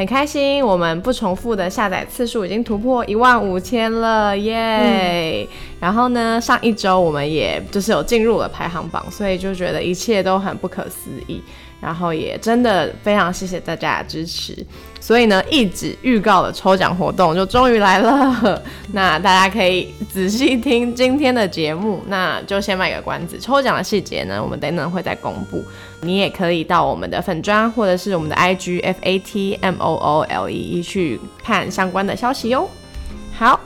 很开心，我们不重复的下载次数已经突破一万五千了，耶！然后呢，上一周我们也就是有进入了排行榜，所以就觉得一切都很不可思议。然后也真的非常谢谢大家的支持，所以呢，一直预告的抽奖活动就终于来了。那大家可以仔细听今天的节目，那就先卖个关子。抽奖的细节呢，我们等等会再公布。你也可以到我们的粉砖或者是我们的 IG F A T M O O L E E 去看相关的消息哟。好。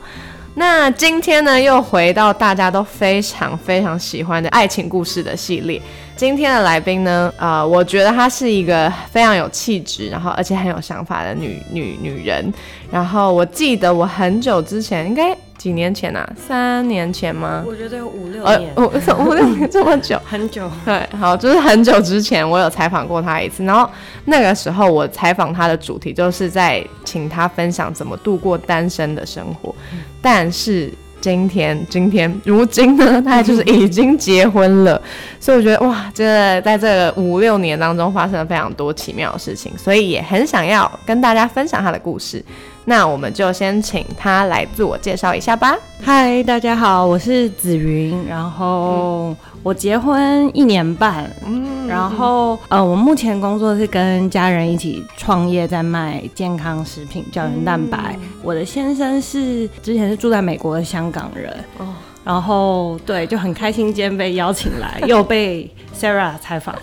那今天呢，又回到大家都非常非常喜欢的爱情故事的系列。今天的来宾呢，呃，我觉得她是一个非常有气质，然后而且很有想法的女女女人。然后我记得我很久之前，应该几年前啊，三年前吗？我觉得有五六年，五 五六年这么久，很久。对，好，就是很久之前我有采访过他一次，然后那个时候我采访他的主题就是在请他分享怎么度过单身的生活，但是。今天，今天，如今呢，他就是已经结婚了，所以我觉得哇，真的在这五六年当中发生了非常多奇妙的事情，所以也很想要跟大家分享他的故事。那我们就先请他来自我介绍一下吧。嗨，大家好，我是紫云，然后我结婚一年半，嗯，然后呃，我目前工作是跟家人一起创业，在卖健康食品、胶原蛋白。我的先生是之前是住在美国的香港人，哦，然后对，就很开心今天被邀请来，又被 Sarah 采访，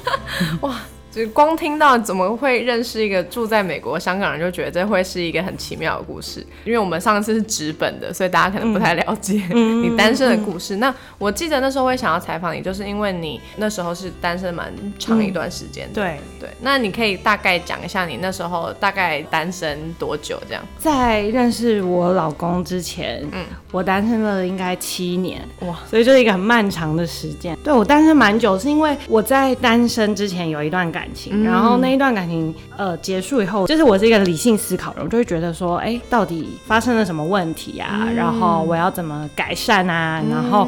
哇。就光听到怎么会认识一个住在美国香港人，就觉得这会是一个很奇妙的故事。因为我们上次是纸本的，所以大家可能不太了解 你单身的故事。那我记得那时候会想要采访你，就是因为你那时候是单身蛮长一段时间。对对，那你可以大概讲一下你那时候大概单身多久？这样，在认识我老公之前，嗯，我单身了应该七年哇，所以就是一个很漫长的时间。对我单身蛮久，是因为我在单身之前有一段感。感情，然后那一段感情呃结束以后，就是我是一个理性思考人，我就会觉得说，哎，到底发生了什么问题啊？然后我要怎么改善啊？然后，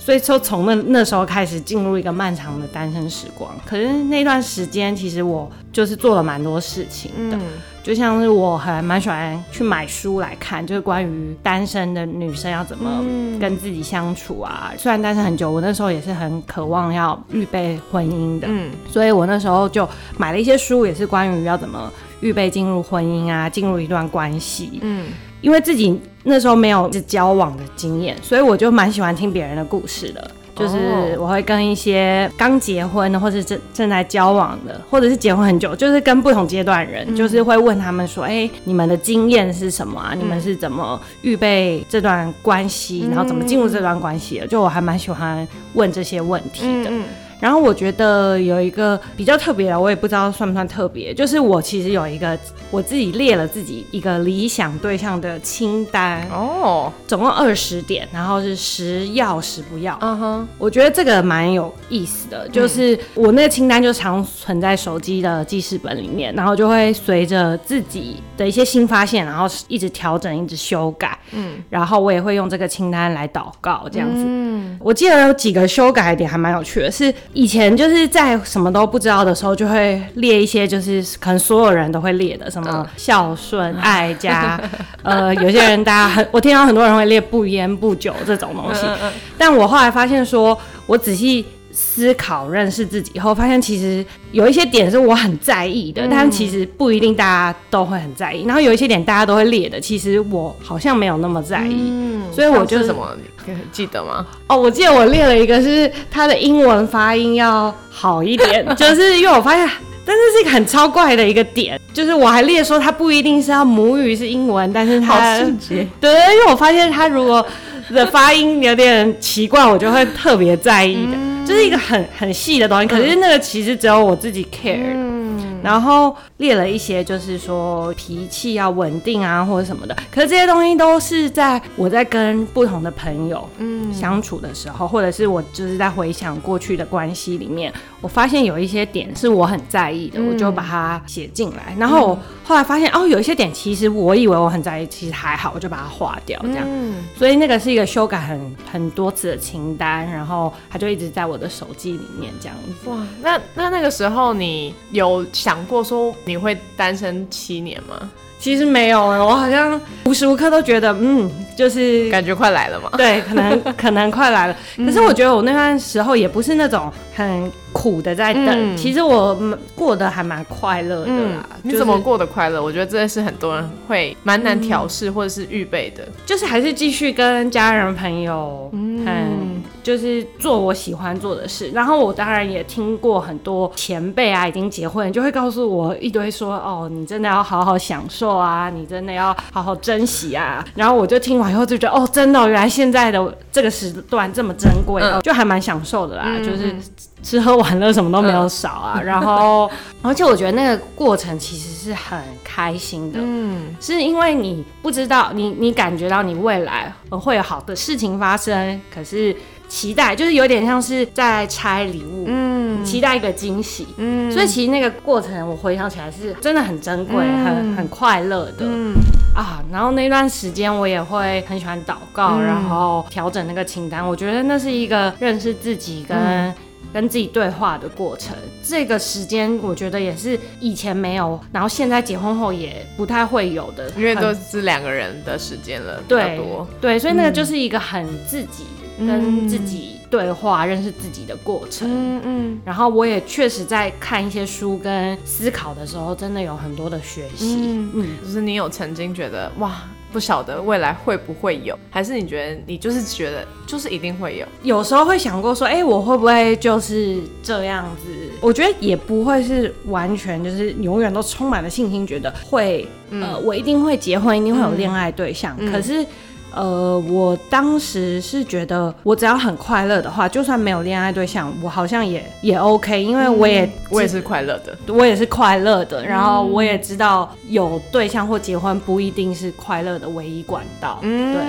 所以就从那那时候开始进入一个漫长的单身时光。可是那段时间，其实我就是做了蛮多事情的。就像是我还蛮喜欢去买书来看，就是关于单身的女生要怎么跟自己相处啊。虽然单身很久，我那时候也是很渴望要预备婚姻的，嗯，所以我那时候就买了一些书，也是关于要怎么预备进入婚姻啊，进入一段关系，嗯，因为自己那时候没有交往的经验，所以我就蛮喜欢听别人的故事的。就是我会跟一些刚结婚的，或是正正在交往的，或者是结婚很久，就是跟不同阶段人，就是会问他们说：“哎，你们的经验是什么啊？你们是怎么预备这段关系，然后怎么进入这段关系的？”就我还蛮喜欢问这些问题的。然后我觉得有一个比较特别的，我也不知道算不算特别，就是我其实有一个我自己列了自己一个理想对象的清单哦，总共二十点，然后是十要十不要。嗯哼，我觉得这个蛮有意思的，就是我那个清单就常存在手机的记事本里面，然后就会随着自己的一些新发现，然后一直调整，一直修改。嗯，然后我也会用这个清单来祷告，这样子。嗯，我记得有几个修改点还蛮有趣的，是。以前就是在什么都不知道的时候，就会列一些，就是可能所有人都会列的，什么孝顺、爱家，呃，有些人大家很，我听到很多人会列不烟不酒这种东西。但我后来发现，说我仔细思考、认识自己以后，发现其实有一些点是我很在意的，但其实不一定大家都会很在意。然后有一些点大家都会列的，其实我好像没有那么在意。嗯，所以我就什么。记得吗？哦，我记得我列了一个，是他的英文发音要好一点，就是因为我发现，但是是一个很超怪的一个点，就是我还列说他不一定是要母语是英文，但是它 对，因为我发现他如果的发音有点奇怪，我就会特别在意的，就是一个很很细的东西。可是那个其实只有我自己 care。嗯然后列了一些就是说脾气要稳定啊或者什么的。可是这些东西都是在我在跟不同的朋友嗯相处的时候，或者是我就是在回想过去的关系里面，我发现有一些点是我很在意的，我就把它写进来。然后我后来发现哦，有一些点其实我以为我很在意，其实还好，我就把它划掉这样。嗯所以那个是一个修改很很多次的清单，然后它就一直在我的手机里面这样子。哇，那那那个时候你有想过说你会单身七年吗？其实没有哎，我好像无时无刻都觉得，嗯，就是感觉快来了嘛。对，可能 可能快来了。可是我觉得我那段时候也不是那种很苦的在等，其实我过得还蛮快乐的啦。你怎么过得快乐？我觉得这是很多人会蛮难调试或者是预备的，就是还是继续跟家人朋友，嗯，就是做我喜欢做的事。然后我当然也听过很多前辈啊，已经结婚，就会告诉我一堆说，哦，你真的要好好享受。啊，你真的要好好珍惜啊！然后我就听完以后就觉得，哦，真的，原来现在的这个时段这么珍贵，就还蛮享受的啦。就是吃喝玩乐什么都没有少啊。然后，而且我觉得那个过程其实是很开心的，嗯，是因为你不知道，你你感觉到你未来会有好的事情发生，可是。期待就是有点像是在拆礼物，嗯，期待一个惊喜，嗯，所以其实那个过程我回想起来是真的很珍贵、很很快乐的，嗯。啊，然后那段时间我也会很喜欢祷告，然后调整那个清单，我觉得那是一个认识自己跟跟自己对话的过程。这个时间我觉得也是以前没有，然后现在结婚后也不太会有的，因为都是两个人的时间了，对对，所以那个就是一个很自己。跟自己对话、认识自己的过程。嗯嗯。然后我也确实在看一些书跟思考的时候，真的有很多的学习。嗯嗯。就是你有曾经觉得哇，不晓得未来会不会有，还是你觉得你就是觉得就是一定会有？有时候会想过说，哎，我会不会就是这样子？我觉得也不会是完全就是永远都充满了信心，觉得会呃，我一定会结婚，一定会有恋爱对象。可是。呃，我当时是觉得，我只要很快乐的话，就算没有恋爱对象，我好像也也 OK，因为我也我也是快乐的，我也是快乐的。然后我也知道，有对象或结婚不一定是快乐的唯一管道。嗯，对，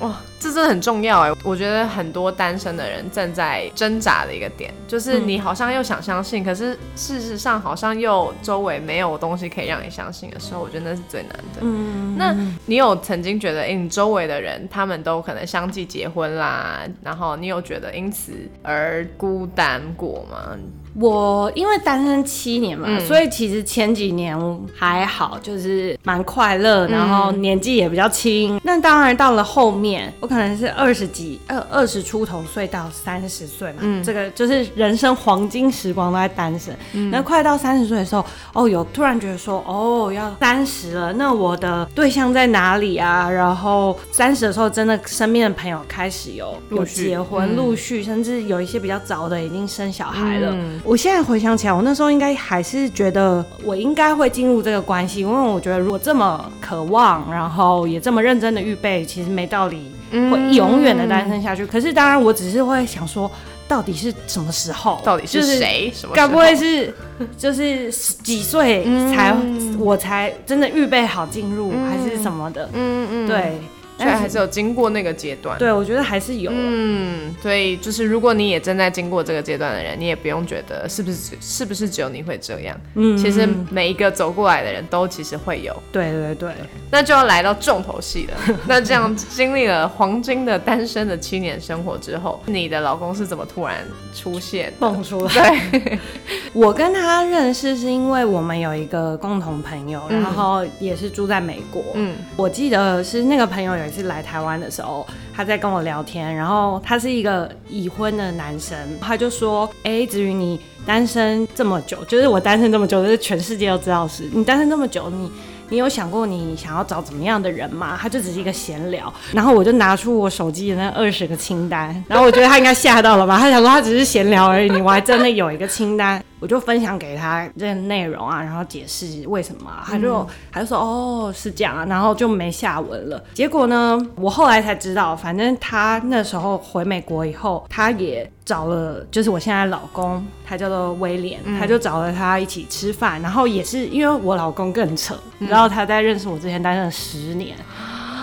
哇。这真的很重要哎，我觉得很多单身的人正在挣扎的一个点，就是你好像又想相信，可是事实上好像又周围没有东西可以让你相信的时候，我觉得那是最难的。嗯，那你有曾经觉得，哎，你周围的人他们都可能相继结婚啦，然后你有觉得因此而孤单过吗？我因为单身七年嘛，所以其实前几年还好，就是蛮快乐，然后年纪也比较轻。那当然到了后面，我可能是二十几、二二十出头岁到三十岁嘛，这个就是人生黄金时光都在单身。那快到三十岁的时候，哦，有突然觉得说，哦，要三十了，那我的对象在哪里啊？然后三十的时候，真的身边的朋友开始有有结婚，陆续，甚至有一些比较早的已经生小孩了。我现在回想起来，我那时候应该还是觉得我应该会进入这个关系，因为我觉得如果这么渴望，然后也这么认真的预备，其实没道理会永远的单身下去。可是当然，我只是会想说，到底是什么时候？到底是谁？该不会是就是几岁才我才真的预备好进入，还是什么的？嗯嗯，对。但还是有经过那个阶段，对我觉得还是有。嗯，所以就是如果你也正在经过这个阶段的人，你也不用觉得是不是是不是只有你会这样。嗯，其实每一个走过来的人都其实会有。对对对，那就要来到重头戏了。那这样经历了黄金的单身的七年生活之后，你的老公是怎么突然出现蹦出来？对，我跟他认识是因为我们有一个共同朋友，然后也是住在美国。嗯，我记得是那个朋友有。是来台湾的时候，他在跟我聊天，然后他是一个已婚的男生，他就说：“哎，子瑜，你单身这么久，就是我单身这么久，就是全世界都知道是你单身这么久，你你有想过你想要找怎么样的人吗？”他就只是一个闲聊，然后我就拿出我手机的那二十个清单，然后我觉得他应该吓到了吧，他想说他只是闲聊而已，你我还真的有一个清单。我就分享给他这个内容啊，然后解释为什么，他就他就说哦是这样啊，然后就没下文了。结果呢，我后来才知道，反正他那时候回美国以后，他也找了，就是我现在老公，他叫做威廉，他就找了他一起吃饭，然后也是因为我老公更扯，然后他在认识我之前待了十年。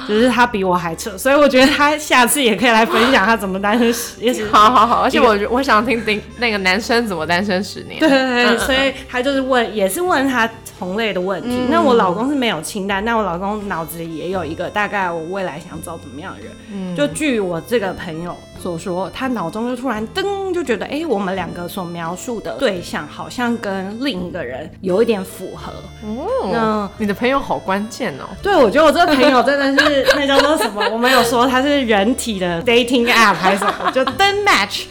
只是他比我还扯，所以我觉得他下次也可以来分享他怎么单身十，年 好好好，而且我我想听听那个男生怎么单身十年。对对对，所以他就是问，也是问他同类的问题。那我老公是没有清单，那我老公脑子里也有一个大概我未来想找怎么样的人。嗯，就据我这个朋友。所说，他脑中就突然噔，就觉得哎，我们两个所描述的对象好像跟另一个人有一点符合。哦，那你的朋友好关键哦。对，我觉得我这个朋友真的是那叫做什么？我们有说它是人体的 dating app 还是什么？就登 match，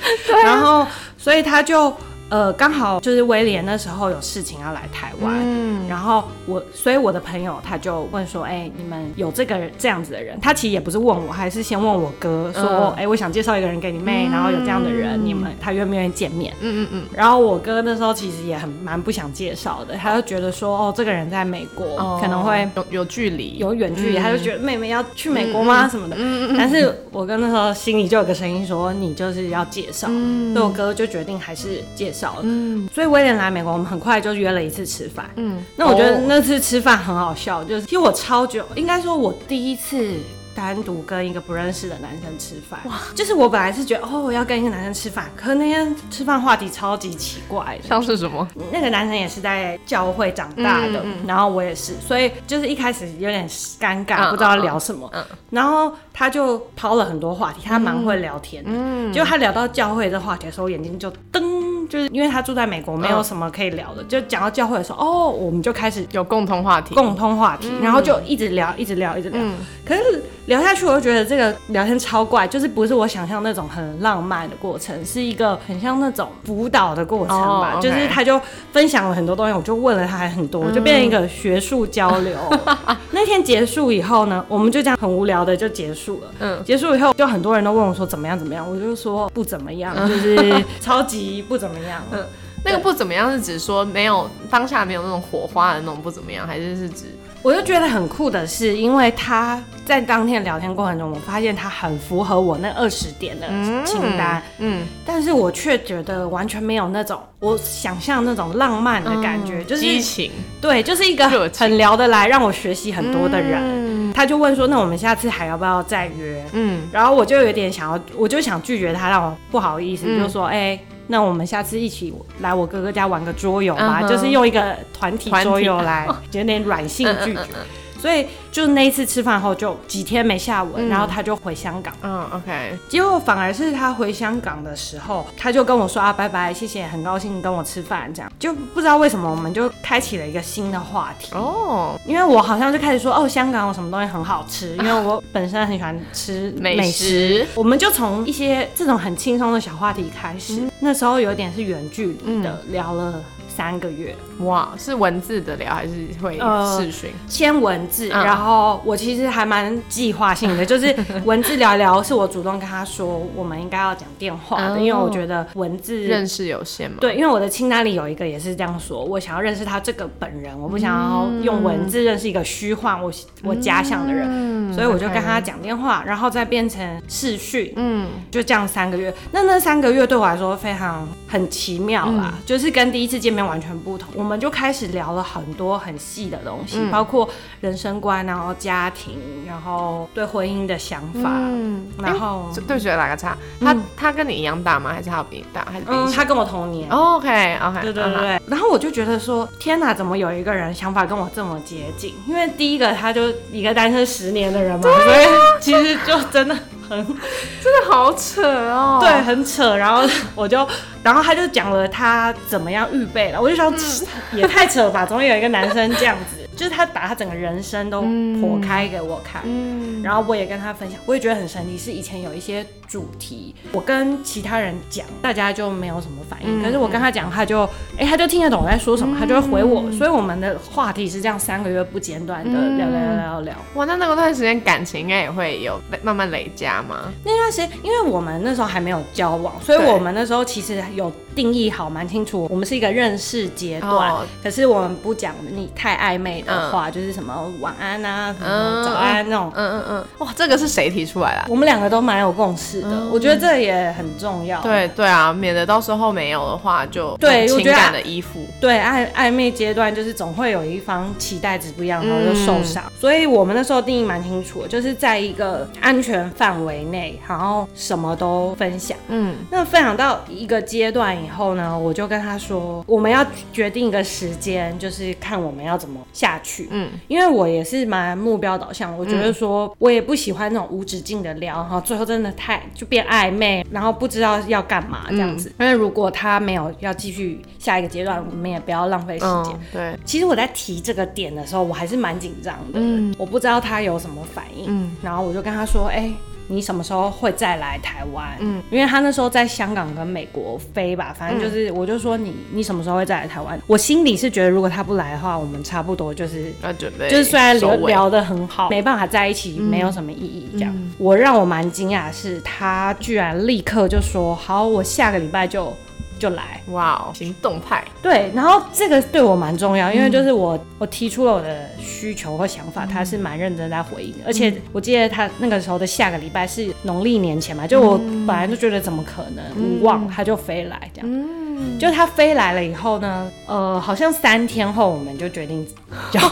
然后所以他就。呃，刚好就是威廉那时候有事情要来台湾，嗯，然后我，所以我的朋友他就问说，哎，你们有这个这样子的人？他其实也不是问我，还是先问我哥说，哎，我想介绍一个人给你妹，然后有这样的人，你们他愿不愿意见面？嗯嗯嗯。然后我哥那时候其实也很蛮不想介绍的，他就觉得说，哦，这个人在美国可能会有有距离，有远距离，他就觉得妹妹要去美国吗？什么的。嗯嗯但是我哥那时候心里就有个声音说，你就是要介绍，所以我哥就决定还是介绍。嗯，所以威廉来美国，我们很快就约了一次吃饭。嗯，那我觉得那次吃饭很好笑，就是其实我超久，应该说我第一次。单独跟一个不认识的男生吃饭，哇！就是我本来是觉得哦，我要跟一个男生吃饭，可那天吃饭话题超级奇怪，像是什么？那个男生也是在教会长大的，然后我也是，所以就是一开始有点尴尬，不知道聊什么。然后他就抛了很多话题，他蛮会聊天的。嗯，就他聊到教会这话题的时候，眼睛就噔，就是因为他住在美国，没有什么可以聊的，就讲到教会的时候，哦，我们就开始有共同话题，共通话题，然后就一直聊，一直聊，一直聊。可是。聊下去，我就觉得这个聊天超怪，就是不是我想象那种很浪漫的过程，是一个很像那种辅导的过程吧。就是他就分享了很多东西，我就问了他还很多，就变成一个学术交流。那天结束以后呢，我们就这样很无聊的就结束了。嗯，结束以后就很多人都问我说怎么样怎么样，我就说不怎么样，就是超级不怎么样。嗯，那个不怎么样是指说没有当下没有那种火花的那种不怎么样，还是是指？我就觉得很酷的是，因为他在当天聊天过程中，我发现他很符合我那二十点的清单，嗯，但是我却觉得完全没有那种我想象那种浪漫的感觉，就是激情，对，就是一个很聊得来，让我学习很多的人。他就问说：“那我们下次还要不要再约？”嗯，然后我就有点想要，我就想拒绝他，让我不好意思，就说：“哎。”那我们下次一起来我哥哥家玩个桌游吧，就是用一个团体桌游来，有点软性拒绝。所以就那一次吃饭后，就几天没下文，然后他就回香港。嗯，OK。结果反而是他回香港的时候，他就跟我说啊，拜拜，谢谢，很高兴跟我吃饭，这样就不知道为什么我们就开启了一个新的话题哦。因为我好像就开始说哦，香港有什么东西很好吃，因为我本身很喜欢吃美食，我们就从一些这种很轻松的小话题开始。那时候有点是远距离的聊了。三个月哇，是文字的聊还是会视讯？先文字，然后我其实还蛮计划性的，就是文字聊聊，是我主动跟他说我们应该要讲电话的，因为我觉得文字认识有限嘛。对，因为我的清单里有一个也是这样说，我想要认识他这个本人，我不想要用文字认识一个虚幻我我假想的人，所以我就跟他讲电话，然后再变成视讯，嗯，就这样三个月。那那三个月对我来说非常很奇妙啦，就是跟第一次见面。完全不同，我们就开始聊了很多很细的东西，包括人生观，然后家庭，然后对婚姻的想法，嗯，然后对不起，打个岔，他他跟你一样大吗？还是他比你大？还是嗯，他跟我同年。OK OK，对对对。然后我就觉得说，天哪，怎么有一个人想法跟我这么接近？因为第一个他就一个单身十年的人嘛，所以其实就真的。很，真的好扯哦。对，很扯。然后 我就，然后他就讲了他怎么样预备了。我就想，也太扯吧，总有一个男生这样子。就是他把他整个人生都剖开给我看，然后我也跟他分享，我也觉得很神奇，是以前有一些主题，我跟其他人讲，大家就没有什么反应，可是我跟他讲，他就哎，他就听得懂我在说什么，他就会回我，所以我们的话题是这样三个月不间断的聊聊聊聊聊。哇，那那段时间感情应该也会有慢慢累加吗？那段时间，因为我们那时候还没有交往，所以我们那时候其实有定义好蛮清楚，我们是一个认识阶段，可是我们不讲你太暧昧。的话就是什么晚安啊，什么早安那种，嗯嗯嗯，哇，这个是谁提出来的？我们两个都蛮有共识的，我觉得这也很重要。对对啊，免得到时候没有的话就对情感的依附。对暧暧昧阶段就是总会有一方期待值不一样，然后就受伤。所以我们那时候定义蛮清楚，就是在一个安全范围内，然后什么都分享。嗯，那分享到一个阶段以后呢，我就跟他说，我们要决定一个时间，就是看我们要怎么下。去，嗯，因为我也是蛮目标导向，我觉得说我也不喜欢那种无止境的聊，然后最后真的太就变暧昧，然后不知道要干嘛这样子。因为如果他没有要继续下一个阶段，我们也不要浪费时间。对，其实我在提这个点的时候，我还是蛮紧张的，嗯，我不知道他有什么反应，嗯，然后我就跟他说，哎。你什么时候会再来台湾？嗯，因为他那时候在香港跟美国飞吧，反正就是，我就说你你什么时候会再来台湾？我心里是觉得，如果他不来的话，我们差不多就是要准备，就是虽然聊聊得很好，没办法在一起，没有什么意义。这样，我让我蛮惊讶的是，他居然立刻就说好，我下个礼拜就。就来。哇哦，行动派。对，然后这个对我蛮重要，因为就是我我提出了我的需求和想法，他是蛮认真在回应，而且我记得他那个时候的下个礼拜是农历年前嘛，就我本来就觉得怎么可能无望，他就飞来这样，嗯，就他飞来了以后呢，呃，好像三天后我们就决定交。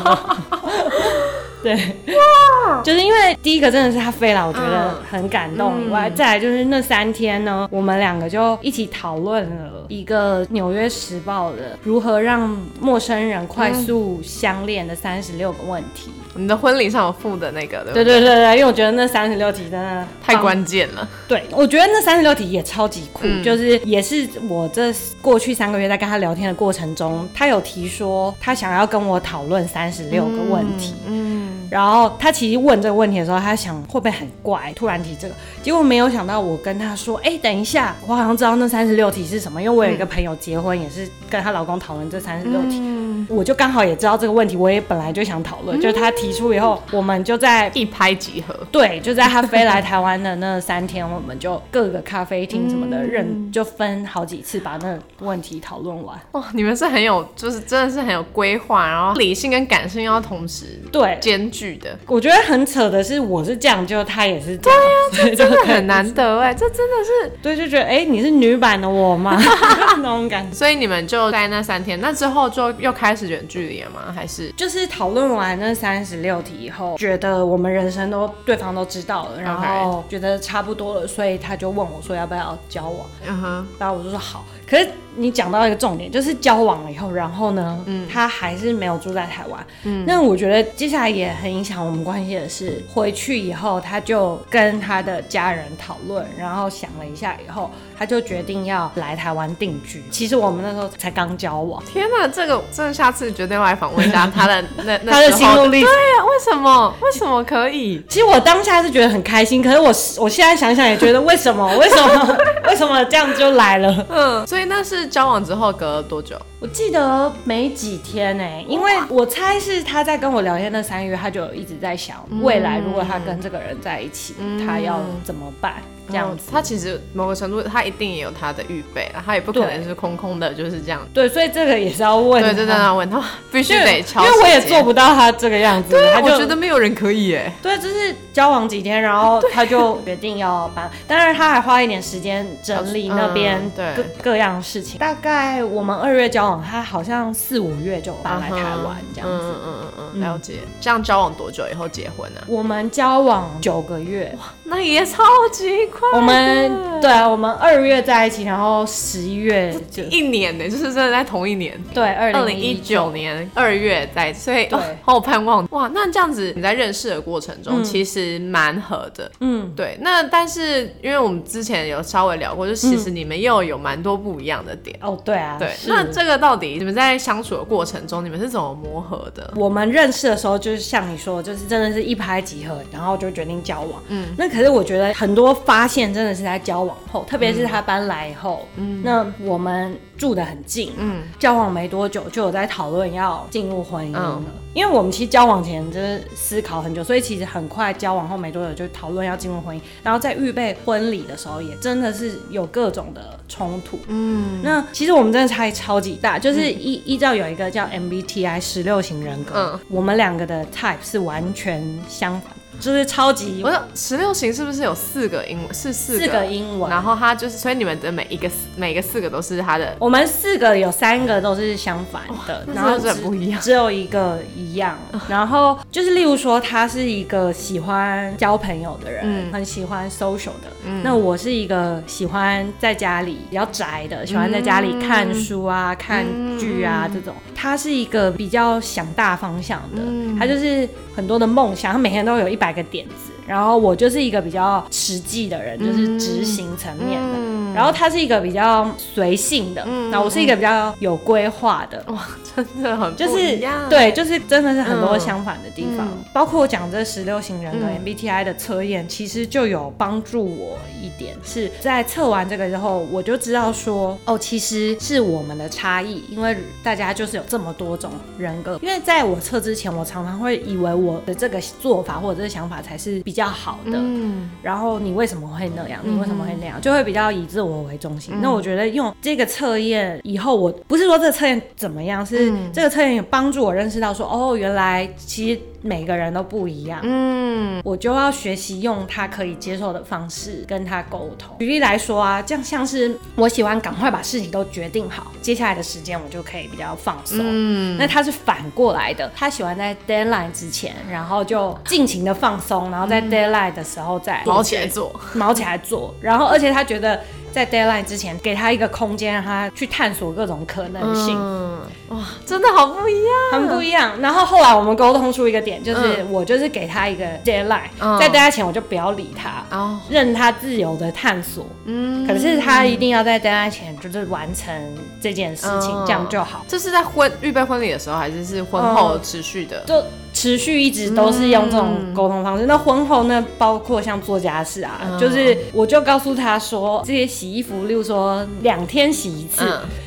对，哇，就是因为第一个真的是他飞了，我觉得很感动。以外，再来就是那三天呢，我们两个就一起讨论了一个《纽约时报》的如何让陌生人快速相恋的三十六个问题。你的婚礼上有附的那个，对对对对，因为我觉得那三十六题真的太关键了。对，我觉得那三十六题也超级酷，就是也是我这过去三个月在跟他聊天的过程中，他有提说他想要跟我讨论三十六个问题。嗯。然后他其实问这个问题的时候，他想会不会很怪，突然提这个，结果没有想到我跟他说，哎，等一下，我好像知道那三十六题是什么，因为我有一个朋友结婚也是跟她老公讨论这三十六题，我就刚好也知道这个问题，我也本来就想讨论，就是他提出以后，我们就在一拍即合，对，就在他飞来台湾的那三天，我们就各个咖啡厅什么的，认就分好几次把那问题讨论完。哇，你们是很有，就是真的是很有规划，然后理性跟感性要同时对兼。剧的，我觉得很扯的是，我是这样，就他也是这样，对呀，真的很难得哎，这真的是，对，就觉得哎，你是女版的我吗？那种感觉。所以你们就在那三天，那之后就又开始远距离了吗？还是就是讨论完那三十六题以后，觉得我们人生都对方都知道了，然后觉得差不多了，所以他就问我说要不要交往，嗯哼，然后我就说好。可是你讲到一个重点，就是交往了以后，然后呢，嗯，他还是没有住在台湾，嗯，那我觉得接下来也很影响我们关系的是，回去以后他就跟他的家人讨论，然后想了一下以后。他就决定要来台湾定居。其实我们那时候才刚交往。天哪，这个真的下次绝对要来访问一下他的那 他的心路历程。对呀，为什么？为什么可以？其实我当下是觉得很开心，可是我我现在想想也觉得为什么？为什么？为什么这样就来了？嗯，所以那是交往之后隔了多久？我记得没几天呢，因为我猜是他在跟我聊天那三个月，他就一直在想未来如果他跟这个人在一起，他要怎么办。这样子，他其实某个程度，他一定也有他的预备了，他也不可能是空空的，就是这样。对，所以这个也是要问，对，真的要问他，必须得敲。因为我也做不到他这个样子，对，我觉得没有人可以哎。对，就是交往几天，然后他就决定要搬，当然他还花一点时间整理那边各各样事情。大概我们二月交往，他好像四五月就搬来台湾这样子。嗯嗯嗯嗯，了解。这样交往多久以后结婚呢？我们交往九个月，哇那也超级。快！我们对啊，我们二月在一起，然后十一月就一年呢，就是真的在同一年。对，二二零一九年二月在，所以好盼望哇！那这样子你在认识的过程中，其实蛮合的。嗯，对。那但是因为我们之前有稍微聊过，就其实你们又有蛮多不一样的点。哦，对啊。对。那这个到底你们在相处的过程中，你们是怎么磨合的？我们认识的时候，就是像你说，就是真的是一拍即合，然后就决定交往。嗯。那可是我觉得很多发现真的是在交往后，特别是他搬来以后，嗯，那我们。住得很近，嗯，交往没多久就有在讨论要进入婚姻了。因为我们其实交往前就是思考很久，所以其实很快交往后没多久就讨论要进入婚姻。然后在预备婚礼的时候，也真的是有各种的冲突。嗯，那其实我们真的差异超级大，就是依依照有一个叫 MBTI 十六型人格，我们两个的 type 是完全相反。就是超级，我说十六型是不是有四个英文？是四个英文，然后它就是，所以你们的每一个每个四个都是它的。我们四个有三个都是相反的，然后很不一样，只有一个一样。然后就是例如说，他是一个喜欢交朋友的人，很喜欢 social 的。那我是一个喜欢在家里比较宅的，喜欢在家里看书啊、看剧啊这种。他是一个比较想大方向的，他就是很多的梦想，他每天都有一百个点子。然后我就是一个比较实际的人，就是执行层面的。然后他是一个比较随性的，那我是一个比较有规划的。哇，真的很就是对，就是真的是很多相反的地方。包括我讲这十六型人格 MBTI 的测验，其实就有帮助我一点，是在测完这个之后，我就知道说，哦，其实是我们的差异，因为大家就是有这么多种人格。因为在我测之前，我常常会以为我的这个做法或者这个想法才是比较好的。嗯。然后你为什么会那样？你为什么会那样？就会比较以自我为中心，那我觉得用这个测验以后，我不是说这个测验怎么样，是这个测验有帮助我认识到说，哦，原来其实。每个人都不一样，嗯，我就要学习用他可以接受的方式跟他沟通。举例来说啊，这样像是我喜欢赶快把事情都决定好，接下来的时间我就可以比较放松。嗯，那他是反过来的，他喜欢在 deadline 之前，然后就尽情的放松，然后在 deadline 的时候再毛起来做，毛起来做，然后而且他觉得。在 deadline 之前，给他一个空间，让他去探索各种可能性。嗯，哇，真的好不一样，很不一样。然后后来我们沟通出一个点，就是我就是给他一个 deadline，在 deadline 前我就不要理他，任他自由的探索。嗯，可是他一定要在 deadline 前就是完成这件事情，这样就好。这是在婚预备婚礼的时候，还是是婚后持续的？就。持续一直都是用这种沟通方式。那婚后呢？包括像做家事啊，就是我就告诉他说，这些洗衣服，例如说两天洗一次，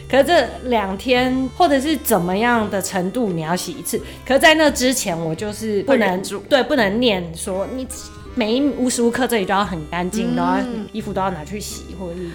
可是这两天或者是怎么样的程度你要洗一次，可是在那之前我就是不能对不能念说你每一无时无刻这里都要很干净，都要衣服都要拿去洗或者是。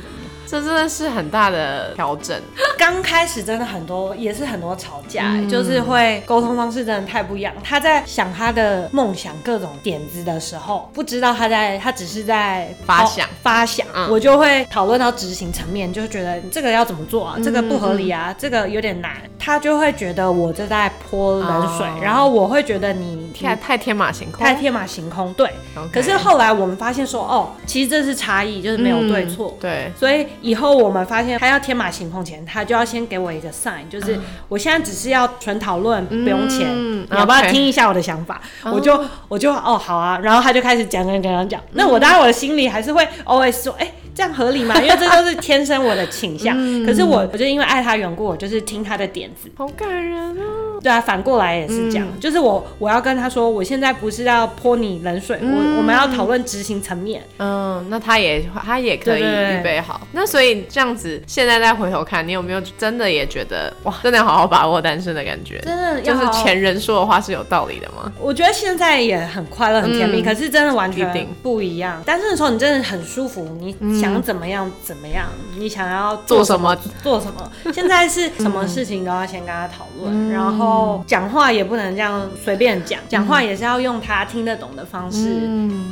这真的是很大的调整。刚开始真的很多，也是很多吵架，就是会沟通方式真的太不一样。他在想他的梦想各种点子的时候，不知道他在，他只是在发想发想。我就会讨论到执行层面，就觉得这个要怎么做啊？这个不合理啊，这个有点难。他就会觉得我这在泼冷水，然后我会觉得你太太天马行空，太天马行空。对。可是后来我们发现说，哦，其实这是差异，就是没有对错。对。所以。以后我们发现他要天马行空前，他就要先给我一个 sign，就是我现在只是要纯讨论，不用钱，你要不要听一下我的想法？我就我就哦好啊，然后他就开始讲讲讲讲讲，那我当然我的心里还是会 always 说，哎。这样合理吗？因为这都是天生我的倾向。可是我，我就因为爱他缘故，我就是听他的点子。好感人啊！对啊，反过来也是这样。就是我，我要跟他说，我现在不是要泼你冷水，我我们要讨论执行层面。嗯，那他也他也可以预备好。那所以这样子，现在再回头看，你有没有真的也觉得哇，真的要好好把握单身的感觉？真的，就是前人说的话是有道理的吗？我觉得现在也很快乐，很甜蜜。可是真的完全不一样。单身的时候，你真的很舒服，你。想怎么样怎么样？你想要做什么做什么？现在是什么事情都要先跟他讨论，然后后讲话也不能这样随便讲，讲话也是要用他听得懂的方式，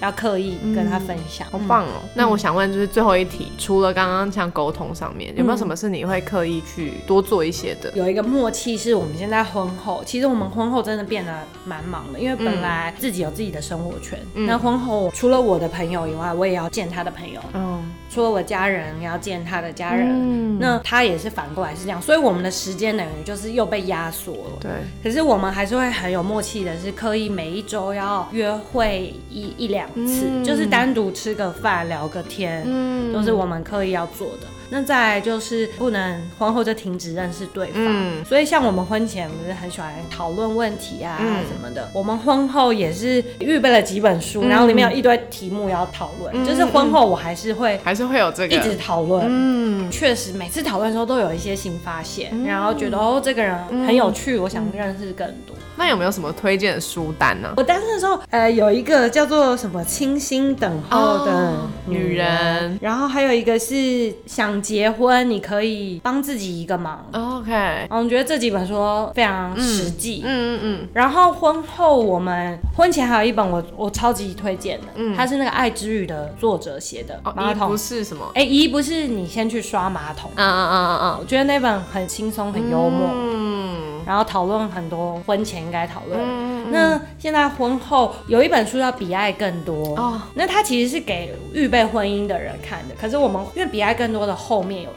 要刻意跟他分享。好棒哦！那我想问，就是最后一题，除了刚刚像沟通上面，有没有什么是你会刻意去多做一些的？有一个默契是我们现在婚后，其实我们婚后真的变得蛮忙的，因为本来自己有自己的生活圈，那婚后除了我的朋友以外，我也要见他的朋友。嗯。除了我家人要见他的家人，那他也是反过来是这样，所以我们的时间等于就是又被压缩了。对，可是我们还是会很有默契的，是刻意每一周要约会一一两次，就是单独吃个饭聊个天，都是我们刻意要做的。那再来就是不能婚后就停止认识对方，所以像我们婚前不是很喜欢讨论问题啊什么的，我们婚后也是预备了几本书，然后里面有一堆题目要讨论，就是婚后我还是会还是会有这个。一直讨论，嗯，确实每次讨论的时候都有一些新发现，然后觉得哦这个人很有趣，我想认识更多。那有没有什么推荐的书单呢？我单身的时候，呃，有一个叫做什么“清新等候的女人”，然后还有一个是想结婚，你可以帮自己一个忙。OK，我觉得这几本书非常实际。嗯嗯嗯。然后婚后，我们婚前还有一本我我超级推荐的，嗯它是那个《爱之语》的作者写的。马桶不是什么？哎，一不是你先去刷马桶。嗯嗯嗯嗯嗯。我觉得那本很轻松，很幽默。嗯。然后讨论很多婚前应该讨论，那现在婚后有一本书叫《比爱更多》哦，那它其实是给预备婚姻的人看的，可是我们因为《比爱更多》的后面有。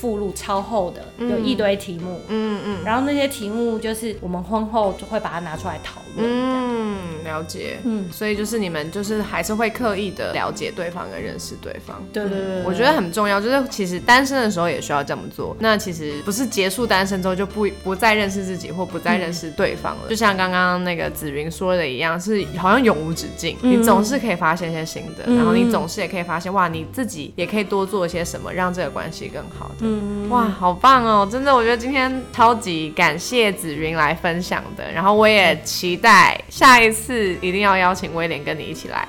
附录超厚的，有一堆题目，嗯嗯，然后那些题目就是我们婚后就会把它拿出来讨论，嗯，了解，嗯，所以就是你们就是还是会刻意的了解对方跟认识对方，对对对，我觉得很重要，就是其实单身的时候也需要这么做，那其实不是结束单身之后就不不再认识自己或不再认识对方了，就像刚刚那个紫云说的一样，是好像永无止境，你总是可以发现一些新的，然后你总是也可以发现哇，你自己也可以多做一些什么，让这个关系更好的。哇，好棒哦！真的，我觉得今天超级感谢紫云来分享的，然后我也期待下一次一定要邀请威廉跟你一起来。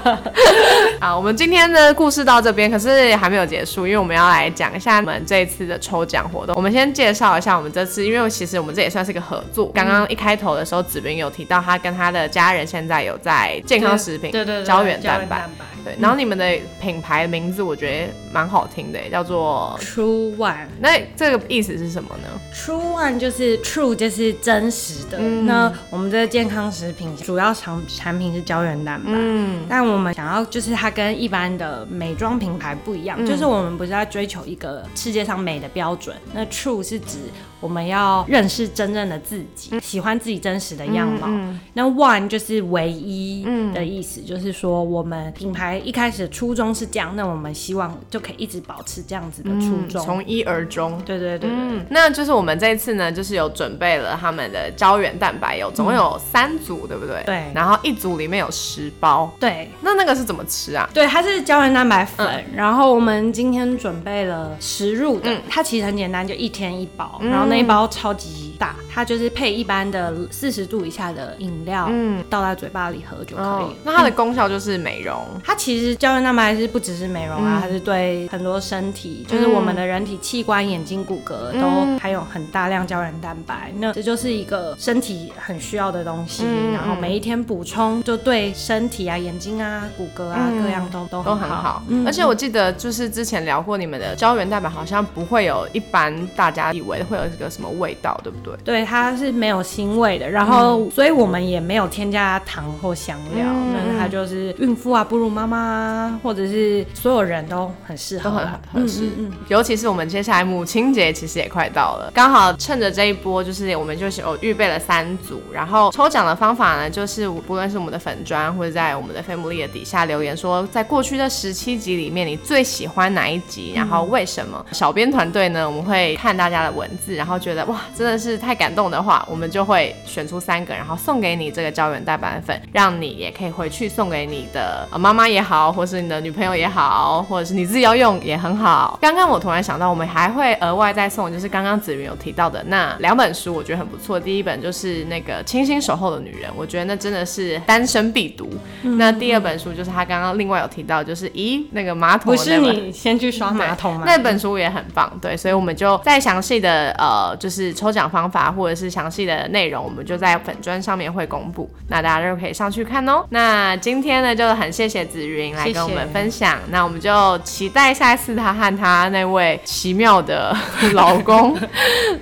好，我们今天的故事到这边，可是还没有结束，因为我们要来讲一下我们这一次的抽奖活动。我们先介绍一下我们这次，因为其实我们这也算是一个合作。刚刚一开头的时候，子明有提到他跟他的家人现在有在健康食品、对对胶原蛋白。对，然后你们的品牌名字我觉得蛮好听的，叫做 True One。那这个意思是什么呢？True One 就是 True 就是真实的。那我们的健康食品主要产产品是胶原蛋白，嗯，但我们想要就是它跟一般的美妆品牌不一样，就是我们不是在追求一个世界上美的标准。那 True 是指我们要认识真正的自己，喜欢自己真实的样貌。那 One 就是唯一的意思，就是说我们品牌。一开始初衷是这样，那我们希望就可以一直保持这样子的初衷，从一而终。对对对对，那就是我们这一次呢，就是有准备了他们的胶原蛋白，有总共有三组，对不对？对。然后一组里面有十包。对。那那个是怎么吃啊？对，它是胶原蛋白粉。然后我们今天准备了十入的，它其实很简单，就一天一包。然后那一包超级大，它就是配一般的四十度以下的饮料，嗯，倒在嘴巴里喝就可以。那它的功效就是美容，它。其实胶原蛋白是不只是美容啊，它是对很多身体，就是我们的人体器官、眼睛、骨骼都含有很大量胶原蛋白。那这就是一个身体很需要的东西，然后每一天补充，就对身体啊、眼睛啊、骨骼啊各样都都都很好。而且我记得就是之前聊过，你们的胶原蛋白好像不会有一般大家以为会有一个什么味道，对不对？对，它是没有腥味的。然后，所以我们也没有添加糖或香料，那它就是孕妇啊、哺乳妈妈。啊，或者是所有人都很适合，都很合适。嗯嗯，尤其是我们接下来母亲节其实也快到了，刚好趁着这一波，就是我们就是有预备了三组，然后然后抽奖的方法呢，就是不论是我们的粉砖或者在我们的 family 的底下留言说，在过去的十七集里面，你最喜欢哪一集，然后为什么？小编团队呢，我们会看大家的文字，然后觉得哇，真的是太感动的话，我们就会选出三个，然后送给你这个胶原蛋白粉，让你也可以回去送给你的妈妈也。好，或是你的女朋友也好，或者是你自己要用也很好。刚刚我突然想到，我们还会额外再送，就是刚刚子云有提到的那两本书，我觉得很不错。第一本就是那个《清新守候的女人》，我觉得那真的是单身必读。那第二本书就是他刚刚另外有提到，就是咦那个马桶不是你先去刷马桶吗？那本书也很棒，对，所以我们就再详细的呃，就是抽奖方法或者是详细的内容，我们就在粉砖上面会公布，那大家就可以上去看哦。那今天呢，就很谢谢紫云来跟我们分享，那我们就期待下一次他和他那位奇妙的老公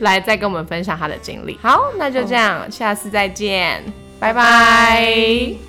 来再跟我们分享他的经历。好，那就这样，下次再再见，拜拜。